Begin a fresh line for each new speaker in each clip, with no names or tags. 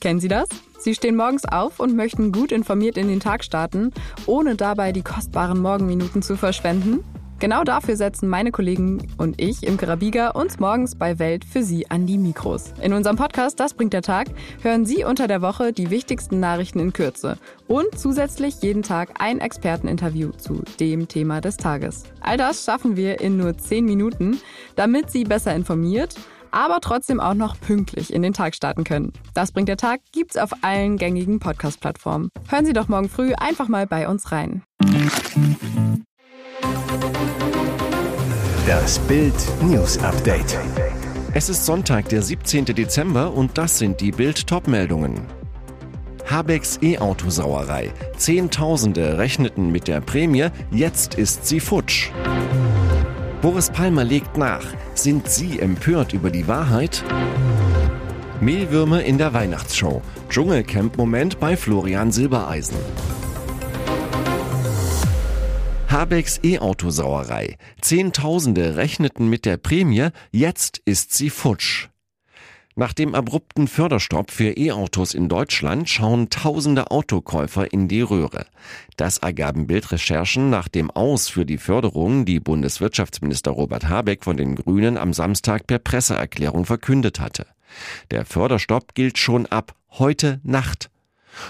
Kennen Sie das? Sie stehen morgens auf und möchten gut informiert in den Tag starten, ohne dabei die kostbaren Morgenminuten zu verschwenden? Genau dafür setzen meine Kollegen und ich im Karabiga uns morgens bei Welt für Sie an die Mikros. In unserem Podcast Das bringt der Tag hören Sie unter der Woche die wichtigsten Nachrichten in Kürze und zusätzlich jeden Tag ein Experteninterview zu dem Thema des Tages. All das schaffen wir in nur 10 Minuten, damit Sie besser informiert aber trotzdem auch noch pünktlich in den Tag starten können. Das bringt der Tag gibt's auf allen gängigen Podcast-Plattformen. Hören Sie doch morgen früh einfach mal bei uns rein.
Das Bild News Update.
Es ist Sonntag, der 17. Dezember und das sind die Bild Topmeldungen. Habecks E-Auto-Sauerei. Zehntausende rechneten mit der Prämie, jetzt ist sie futsch. Boris Palmer legt nach. Sind Sie empört über die Wahrheit? Mehlwürmer in der Weihnachtsshow. Dschungelcamp-Moment bei Florian Silbereisen. Habecks E-Auto-Sauerei. Zehntausende rechneten mit der Prämie, jetzt ist sie futsch. Nach dem abrupten Förderstopp für E-Autos in Deutschland schauen tausende Autokäufer in die Röhre. Das ergaben Bildrecherchen nach dem Aus für die Förderung, die Bundeswirtschaftsminister Robert Habeck von den Grünen am Samstag per Presseerklärung verkündet hatte. Der Förderstopp gilt schon ab heute Nacht.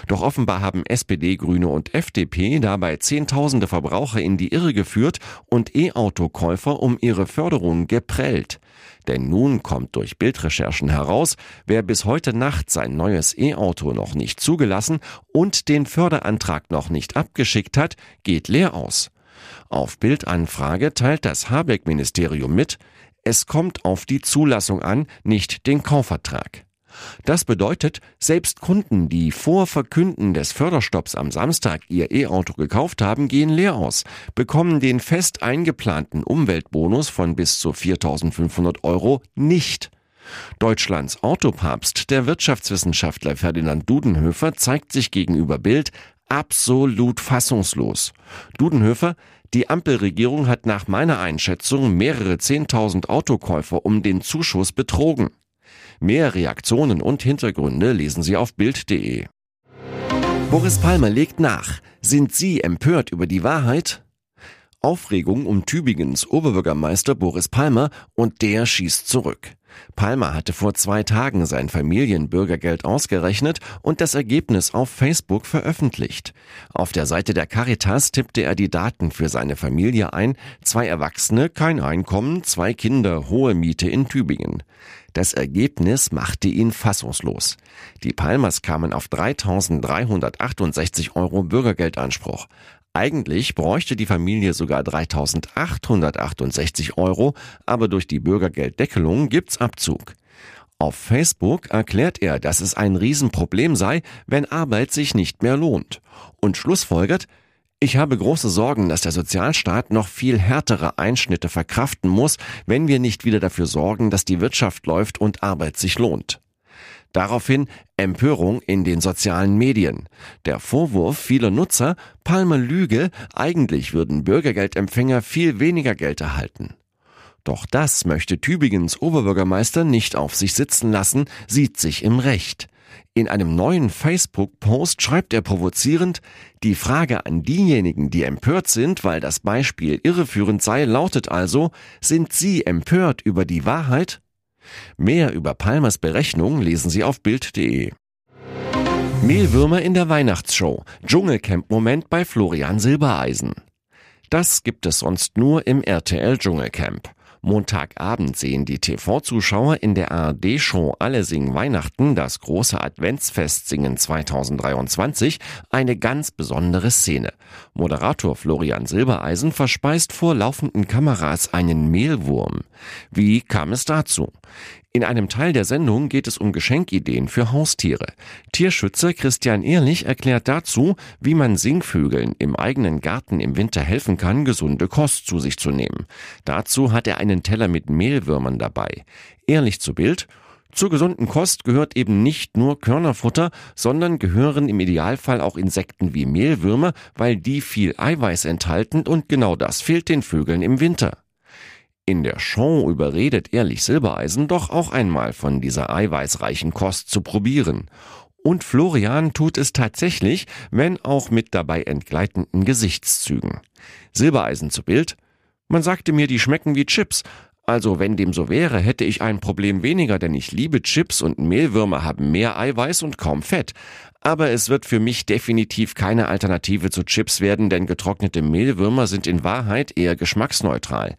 Doch offenbar haben SPD, Grüne und FDP dabei Zehntausende Verbraucher in die Irre geführt und E-Auto-Käufer um ihre Förderung geprellt. Denn nun kommt durch Bildrecherchen heraus, wer bis heute Nacht sein neues E-Auto noch nicht zugelassen und den Förderantrag noch nicht abgeschickt hat, geht leer aus. Auf Bildanfrage teilt das Habeck-Ministerium mit, es kommt auf die Zulassung an, nicht den Kaufvertrag. Das bedeutet, selbst Kunden, die vor Verkünden des Förderstopps am Samstag ihr E-Auto gekauft haben, gehen leer aus, bekommen den fest eingeplanten Umweltbonus von bis zu 4.500 Euro nicht. Deutschlands Autopapst, der Wirtschaftswissenschaftler Ferdinand Dudenhöfer, zeigt sich gegenüber Bild absolut fassungslos. Dudenhöfer, die Ampelregierung hat nach meiner Einschätzung mehrere Zehntausend Autokäufer um den Zuschuss betrogen. Mehr Reaktionen und Hintergründe lesen Sie auf Bild.de. Boris Palmer legt nach. Sind Sie empört über die Wahrheit? Aufregung um Tübingens Oberbürgermeister Boris Palmer und der schießt zurück. Palmer hatte vor zwei Tagen sein Familienbürgergeld ausgerechnet und das Ergebnis auf Facebook veröffentlicht. Auf der Seite der Caritas tippte er die Daten für seine Familie ein, zwei Erwachsene, kein Einkommen, zwei Kinder, hohe Miete in Tübingen. Das Ergebnis machte ihn fassungslos. Die Palmers kamen auf 3.368 Euro Bürgergeldanspruch. Eigentlich bräuchte die Familie sogar 3.868 Euro, aber durch die Bürgergelddeckelung gibt's Abzug. Auf Facebook erklärt er, dass es ein Riesenproblem sei, wenn Arbeit sich nicht mehr lohnt. Und schlussfolgert, ich habe große Sorgen, dass der Sozialstaat noch viel härtere Einschnitte verkraften muss, wenn wir nicht wieder dafür sorgen, dass die Wirtschaft läuft und Arbeit sich lohnt. Daraufhin Empörung in den sozialen Medien. Der Vorwurf vieler Nutzer, Palmer Lüge, eigentlich würden Bürgergeldempfänger viel weniger Geld erhalten. Doch das möchte Tübingens Oberbürgermeister nicht auf sich sitzen lassen, sieht sich im Recht. In einem neuen Facebook-Post schreibt er provozierend, die Frage an diejenigen, die empört sind, weil das Beispiel irreführend sei, lautet also, sind Sie empört über die Wahrheit? Mehr über Palmers Berechnung lesen Sie auf Bild.de. Mehlwürmer in der Weihnachtsshow. Dschungelcamp-Moment bei Florian Silbereisen. Das gibt es sonst nur im RTL Dschungelcamp. Montagabend sehen die TV-Zuschauer in der ARD-Show Alle singen Weihnachten, das große Adventsfest singen 2023, eine ganz besondere Szene. Moderator Florian Silbereisen verspeist vor laufenden Kameras einen Mehlwurm. Wie kam es dazu? In einem Teil der Sendung geht es um Geschenkideen für Haustiere. Tierschützer Christian Ehrlich erklärt dazu, wie man Singvögeln im eigenen Garten im Winter helfen kann, gesunde Kost zu sich zu nehmen. Dazu hat er einen Teller mit Mehlwürmern dabei. Ehrlich zu Bild, zur gesunden Kost gehört eben nicht nur Körnerfutter, sondern gehören im Idealfall auch Insekten wie Mehlwürmer, weil die viel Eiweiß enthalten und genau das fehlt den Vögeln im Winter. In der Show überredet Ehrlich Silbereisen doch auch einmal von dieser eiweißreichen Kost zu probieren. Und Florian tut es tatsächlich, wenn auch mit dabei entgleitenden Gesichtszügen. Silbereisen zu Bild. Man sagte mir, die schmecken wie Chips. Also wenn dem so wäre, hätte ich ein Problem weniger, denn ich liebe Chips und Mehlwürmer haben mehr Eiweiß und kaum Fett. Aber es wird für mich definitiv keine Alternative zu Chips werden, denn getrocknete Mehlwürmer sind in Wahrheit eher geschmacksneutral.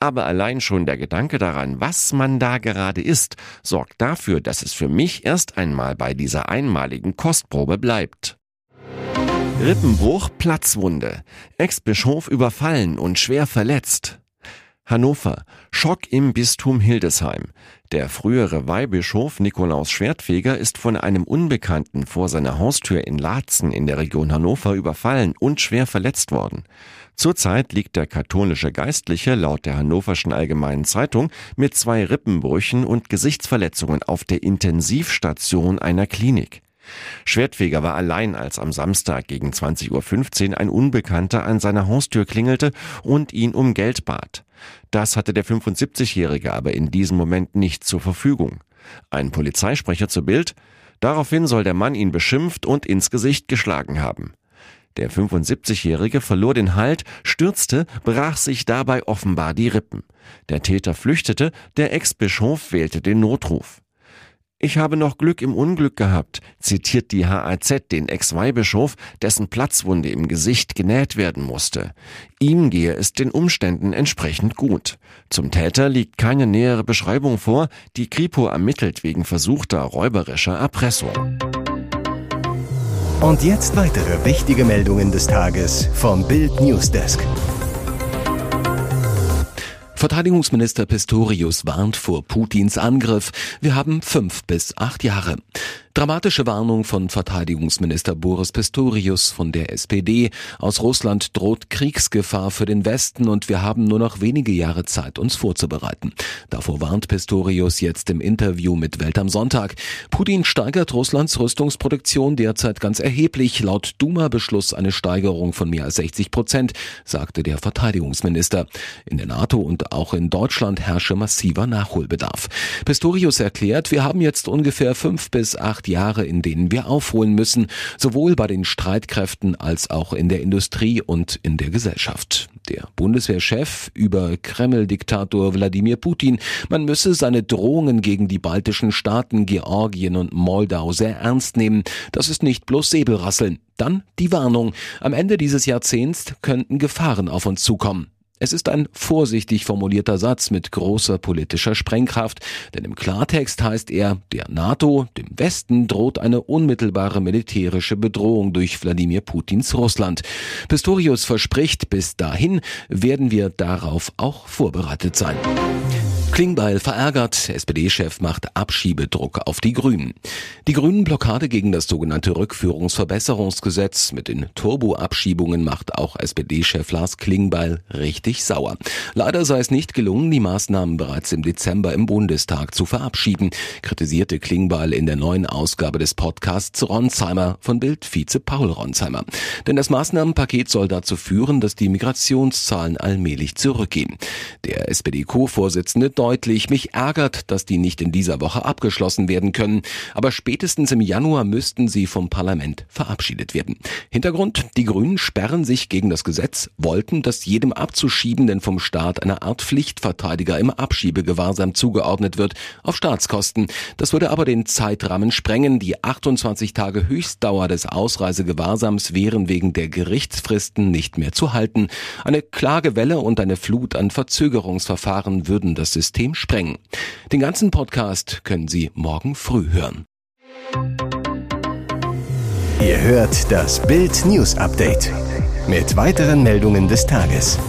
Aber allein schon der Gedanke daran, was man da gerade isst, sorgt dafür, dass es für mich erst einmal bei dieser einmaligen Kostprobe bleibt. Rippenbruch, Platzwunde. Ex-Bischof überfallen und schwer verletzt. Hannover. Schock im Bistum Hildesheim. Der frühere Weihbischof Nikolaus Schwertfeger ist von einem Unbekannten vor seiner Haustür in Laatzen in der Region Hannover überfallen und schwer verletzt worden. Zurzeit liegt der katholische Geistliche laut der Hannoverschen Allgemeinen Zeitung mit zwei Rippenbrüchen und Gesichtsverletzungen auf der Intensivstation einer Klinik. Schwertfeger war allein, als am Samstag gegen 20.15 Uhr ein Unbekannter an seiner Haustür klingelte und ihn um Geld bat. Das hatte der 75-Jährige aber in diesem Moment nicht zur Verfügung. Ein Polizeisprecher zu Bild, daraufhin soll der Mann ihn beschimpft und ins Gesicht geschlagen haben. Der 75-Jährige verlor den Halt, stürzte, brach sich dabei offenbar die Rippen. Der Täter flüchtete, der Ex-Bischof wählte den Notruf. Ich habe noch Glück im Unglück gehabt, zitiert die HAZ den Ex-Weihbischof, dessen Platzwunde im Gesicht genäht werden musste. Ihm gehe es den Umständen entsprechend gut. Zum Täter liegt keine nähere Beschreibung vor, die Kripo ermittelt wegen versuchter räuberischer Erpressung.
Und jetzt weitere wichtige Meldungen des Tages vom Bild Newsdesk.
Verteidigungsminister Pistorius warnt vor Putins Angriff. Wir haben fünf bis acht Jahre. Dramatische Warnung von Verteidigungsminister Boris Pistorius von der SPD. Aus Russland droht Kriegsgefahr für den Westen und wir haben nur noch wenige Jahre Zeit, uns vorzubereiten. Davor warnt Pistorius jetzt im Interview mit Welt am Sonntag. Putin steigert Russlands Rüstungsproduktion derzeit ganz erheblich. Laut Duma-Beschluss eine Steigerung von mehr als 60 Prozent, sagte der Verteidigungsminister. In der NATO und auch in Deutschland herrsche massiver Nachholbedarf. Pistorius erklärt, wir haben jetzt ungefähr fünf bis acht acht Jahre, in denen wir aufholen müssen, sowohl bei den Streitkräften als auch in der Industrie und in der Gesellschaft. Der Bundeswehrchef über Kreml-Diktator Wladimir Putin, man müsse seine Drohungen gegen die baltischen Staaten Georgien und Moldau sehr ernst nehmen. Das ist nicht bloß Säbelrasseln. Dann die Warnung. Am Ende dieses Jahrzehnts könnten Gefahren auf uns zukommen. Es ist ein vorsichtig formulierter Satz mit großer politischer Sprengkraft, denn im Klartext heißt er, der NATO, dem Westen droht eine unmittelbare militärische Bedrohung durch Wladimir Putins Russland. Pistorius verspricht, bis dahin werden wir darauf auch vorbereitet sein. Klingbeil verärgert, SPD-Chef macht Abschiebedruck auf die Grünen. Die Grünen Blockade gegen das sogenannte Rückführungsverbesserungsgesetz mit den Turbo-Abschiebungen macht auch SPD-Chef Lars Klingbeil richtig sauer. Leider sei es nicht gelungen, die Maßnahmen bereits im Dezember im Bundestag zu verabschieden, kritisierte Klingbeil in der neuen Ausgabe des Podcasts Ronsheimer von Bild-Vize Paul Ronsheimer. Denn das Maßnahmenpaket soll dazu führen, dass die Migrationszahlen allmählich zurückgehen. Der SPD-Co-Vorsitzende deutlich, mich ärgert, dass die nicht in dieser Woche abgeschlossen werden können, aber spätestens im Januar müssten sie vom Parlament verabschiedet werden. Hintergrund, die Grünen sperren sich gegen das Gesetz, wollten, dass jedem Abzuschiebenden vom Staat eine Art Pflichtverteidiger im Abschiebegewahrsam zugeordnet wird, auf Staatskosten. Das würde aber den Zeitrahmen sprengen. Die 28 Tage Höchstdauer des Ausreisegewahrsams wären wegen der Gerichtsfristen nicht mehr zu halten. Eine Klagewelle und eine Flut an Verzögerungsverfahren würden das System System sprengen. Den ganzen Podcast können Sie morgen früh hören.
Ihr hört das Bild News Update mit weiteren Meldungen des Tages.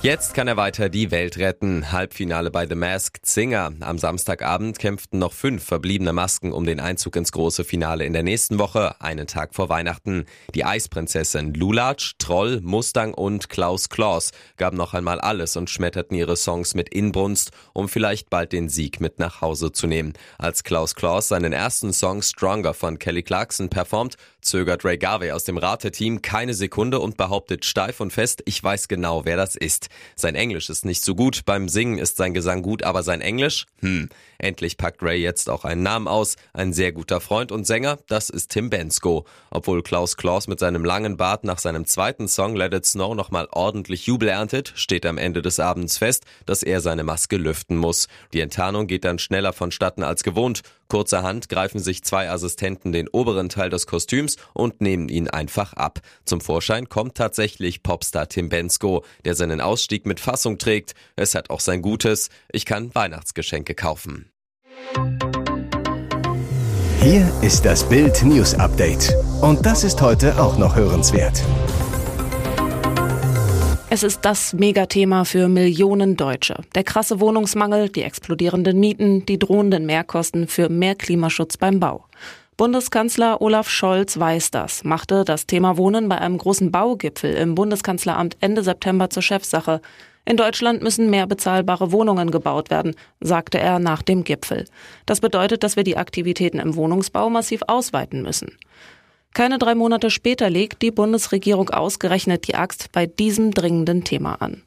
Jetzt kann er weiter die Welt retten. Halbfinale bei The Masked Singer. Am Samstagabend kämpften noch fünf verbliebene Masken um den Einzug ins große Finale in der nächsten Woche, einen Tag vor Weihnachten. Die Eisprinzessin Lulatsch, Troll, Mustang und Klaus Klaus gaben noch einmal alles und schmetterten ihre Songs mit Inbrunst, um vielleicht bald den Sieg mit nach Hause zu nehmen. Als Klaus Klaus seinen ersten Song Stronger von Kelly Clarkson performt, zögert Ray Garvey aus dem Rateteam keine Sekunde und behauptet steif und fest, ich weiß genau, wer das ist. Sein Englisch ist nicht so gut, beim Singen ist sein Gesang gut, aber sein Englisch? Hm. Endlich packt Ray jetzt auch einen Namen aus. Ein sehr guter Freund und Sänger, das ist Tim Bensko. Obwohl Klaus Klaus mit seinem langen Bart nach seinem zweiten Song Let It Snow nochmal ordentlich Jubel erntet, steht am Ende des Abends fest, dass er seine Maske lüften muss. Die Enttarnung geht dann schneller vonstatten als gewohnt. Kurzerhand greifen sich zwei Assistenten den oberen Teil des Kostüms und nehmen ihn einfach ab. Zum Vorschein kommt tatsächlich Popstar Tim Bensko, der seinen Ausstieg mit Fassung trägt. Es hat auch sein Gutes. Ich kann Weihnachtsgeschenke kaufen.
Hier ist das Bild News Update. Und das ist heute auch noch hörenswert.
Es ist das Megathema für Millionen Deutsche. Der krasse Wohnungsmangel, die explodierenden Mieten, die drohenden Mehrkosten für mehr Klimaschutz beim Bau. Bundeskanzler Olaf Scholz weiß das, machte das Thema Wohnen bei einem großen Baugipfel im Bundeskanzleramt Ende September zur Chefsache. In Deutschland müssen mehr bezahlbare Wohnungen gebaut werden, sagte er nach dem Gipfel. Das bedeutet, dass wir die Aktivitäten im Wohnungsbau massiv ausweiten müssen. Keine drei Monate später legt die Bundesregierung ausgerechnet die Axt bei diesem dringenden Thema an.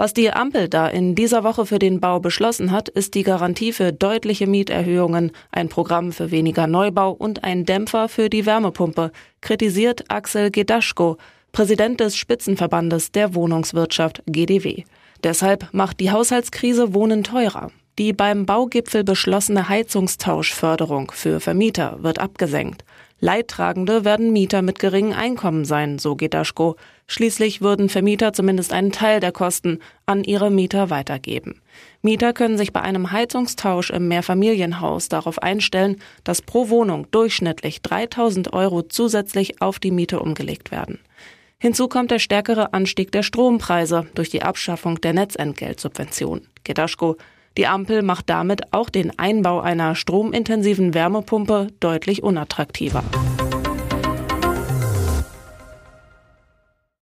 Was die Ampel da in dieser Woche für den Bau beschlossen hat, ist die Garantie für deutliche Mieterhöhungen, ein Programm für weniger Neubau und ein Dämpfer für die Wärmepumpe, kritisiert Axel Gedaschko, Präsident des Spitzenverbandes der Wohnungswirtschaft GDW. Deshalb macht die Haushaltskrise Wohnen teurer. Die beim Baugipfel beschlossene Heizungstauschförderung für Vermieter wird abgesenkt. Leidtragende werden Mieter mit geringem Einkommen sein, so Gedaschko. Schließlich würden Vermieter zumindest einen Teil der Kosten an ihre Mieter weitergeben. Mieter können sich bei einem Heizungstausch im Mehrfamilienhaus darauf einstellen, dass pro Wohnung durchschnittlich 3000 Euro zusätzlich auf die Miete umgelegt werden. Hinzu kommt der stärkere Anstieg der Strompreise durch die Abschaffung der Netzentgeltsubvention. Gedaschko die Ampel macht damit auch den Einbau einer stromintensiven Wärmepumpe deutlich unattraktiver.